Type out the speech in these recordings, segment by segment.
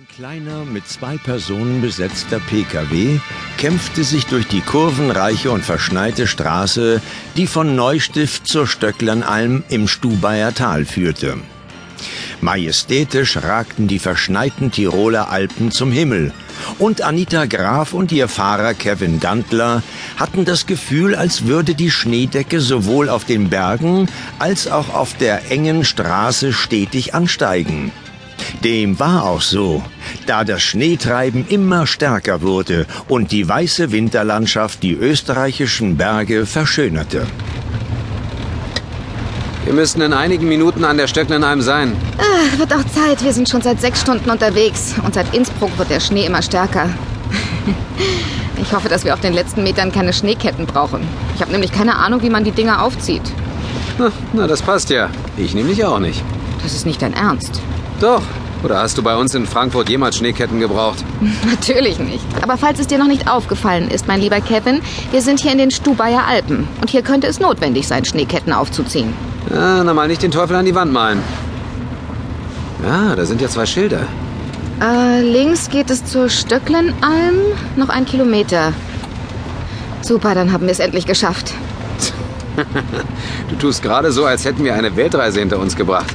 Ein kleiner, mit zwei Personen besetzter PKW kämpfte sich durch die kurvenreiche und verschneite Straße, die von Neustift zur Stöcklernalm im Stubaier Tal führte. Majestätisch ragten die verschneiten Tiroler Alpen zum Himmel, und Anita Graf und ihr Fahrer Kevin Gantler hatten das Gefühl, als würde die Schneedecke sowohl auf den Bergen als auch auf der engen Straße stetig ansteigen. Dem war auch so, da das Schneetreiben immer stärker wurde und die weiße Winterlandschaft die österreichischen Berge verschönerte. Wir müssten in einigen Minuten an der Stöcklenalm sein. Ah, wird auch Zeit. Wir sind schon seit sechs Stunden unterwegs. Und seit Innsbruck wird der Schnee immer stärker. Ich hoffe, dass wir auf den letzten Metern keine Schneeketten brauchen. Ich habe nämlich keine Ahnung, wie man die Dinger aufzieht. Na, na, das passt ja. Ich nämlich auch nicht. Das ist nicht dein Ernst. Doch. Oder hast du bei uns in Frankfurt jemals Schneeketten gebraucht? Natürlich nicht. Aber falls es dir noch nicht aufgefallen ist, mein lieber Kevin, wir sind hier in den Stubaier Alpen. Und hier könnte es notwendig sein, Schneeketten aufzuziehen. Ja, na mal nicht den Teufel an die Wand malen. Ja, da sind ja zwei Schilder. Äh, links geht es zur Stöcklenalm. Noch ein Kilometer. Super, dann haben wir es endlich geschafft. Du tust gerade so, als hätten wir eine Weltreise hinter uns gebracht.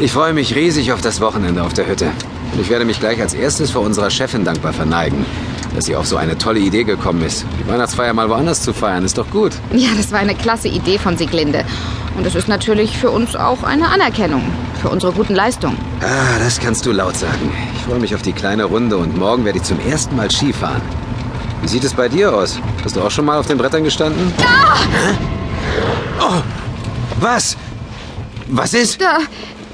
Ich freue mich riesig auf das Wochenende auf der Hütte. Und ich werde mich gleich als erstes vor unserer Chefin dankbar verneigen, dass sie auf so eine tolle Idee gekommen ist. Die Weihnachtsfeier mal woanders zu feiern, ist doch gut. Ja, das war eine klasse Idee von Sieglinde. Und es ist natürlich für uns auch eine Anerkennung für unsere guten Leistungen. Ah, das kannst du laut sagen. Ich freue mich auf die kleine Runde und morgen werde ich zum ersten Mal Skifahren. Wie sieht es bei dir aus? Hast du auch schon mal auf den Brettern gestanden? Ah! Hä? Oh! Was? Was ist? Da,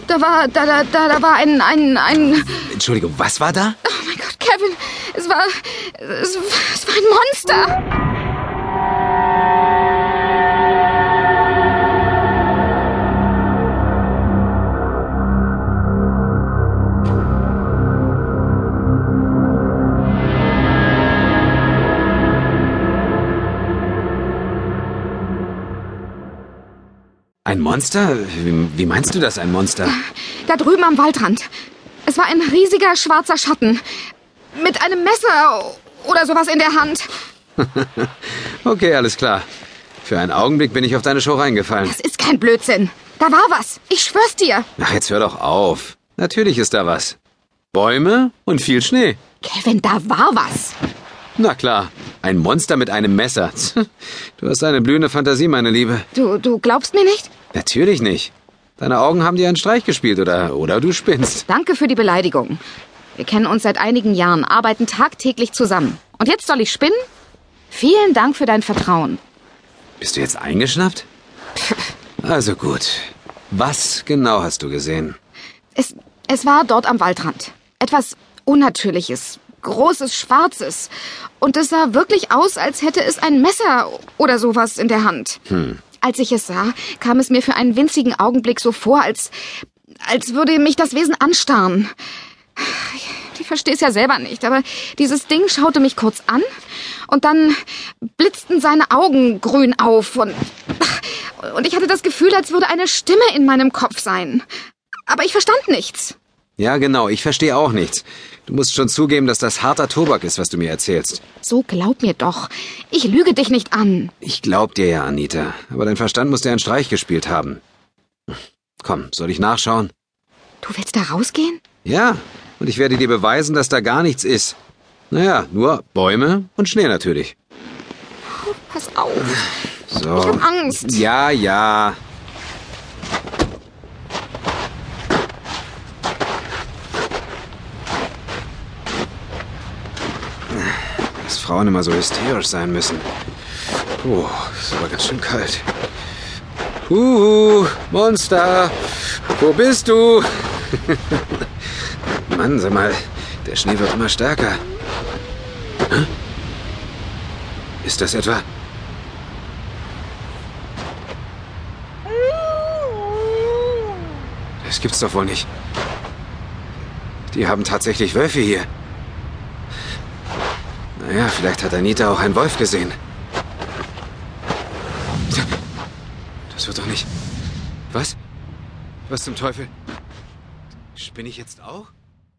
da war, da, da, da, da war ein, ein, ein... Entschuldigung, was war da? Oh mein Gott, Kevin, es war, es, es war ein Monster. Ein Monster? Wie, meinst du das, ein Monster? Da drüben am Waldrand. Es war ein riesiger schwarzer Schatten. Mit einem Messer oder sowas in der Hand. okay, alles klar. Für einen Augenblick bin ich auf deine Show reingefallen. Das ist kein Blödsinn. Da war was. Ich schwör's dir. Ach, jetzt hör doch auf. Natürlich ist da was. Bäume und viel Schnee. Kevin, da war was. Na klar, ein Monster mit einem Messer. Du hast eine blühende Fantasie, meine Liebe. Du, du glaubst mir nicht? Natürlich nicht. Deine Augen haben dir einen Streich gespielt oder, oder du spinnst. Danke für die Beleidigung. Wir kennen uns seit einigen Jahren, arbeiten tagtäglich zusammen. Und jetzt soll ich spinnen? Vielen Dank für dein Vertrauen. Bist du jetzt eingeschnappt? Also gut. Was genau hast du gesehen? Es, es war dort am Waldrand. Etwas Unnatürliches, großes, schwarzes. Und es sah wirklich aus, als hätte es ein Messer oder sowas in der Hand. Hm. Als ich es sah, kam es mir für einen winzigen Augenblick so vor, als, als würde mich das Wesen anstarren. Ich verstehe es ja selber nicht, aber dieses Ding schaute mich kurz an und dann blitzten seine Augen grün auf und, und ich hatte das Gefühl, als würde eine Stimme in meinem Kopf sein. Aber ich verstand nichts. Ja, genau, ich verstehe auch nichts. Du musst schon zugeben, dass das harter Tobak ist, was du mir erzählst. So glaub mir doch. Ich lüge dich nicht an. Ich glaub dir ja, Anita. Aber dein Verstand muss dir einen Streich gespielt haben. Komm, soll ich nachschauen? Du willst da rausgehen? Ja, und ich werde dir beweisen, dass da gar nichts ist. Naja, nur Bäume und Schnee natürlich. Pass auf. So. Ich hab Angst. Ja, ja. Frauen immer so hysterisch sein müssen. Puh, ist aber ganz schön kalt. Huhu, Monster, wo bist du? Mann, sag mal, der Schnee wird immer stärker. Ist das etwa... Das gibt's doch wohl nicht. Die haben tatsächlich Wölfe hier. Naja, vielleicht hat Anita auch einen Wolf gesehen. Das wird doch nicht. Was? Was zum Teufel? Spinne ich jetzt auch?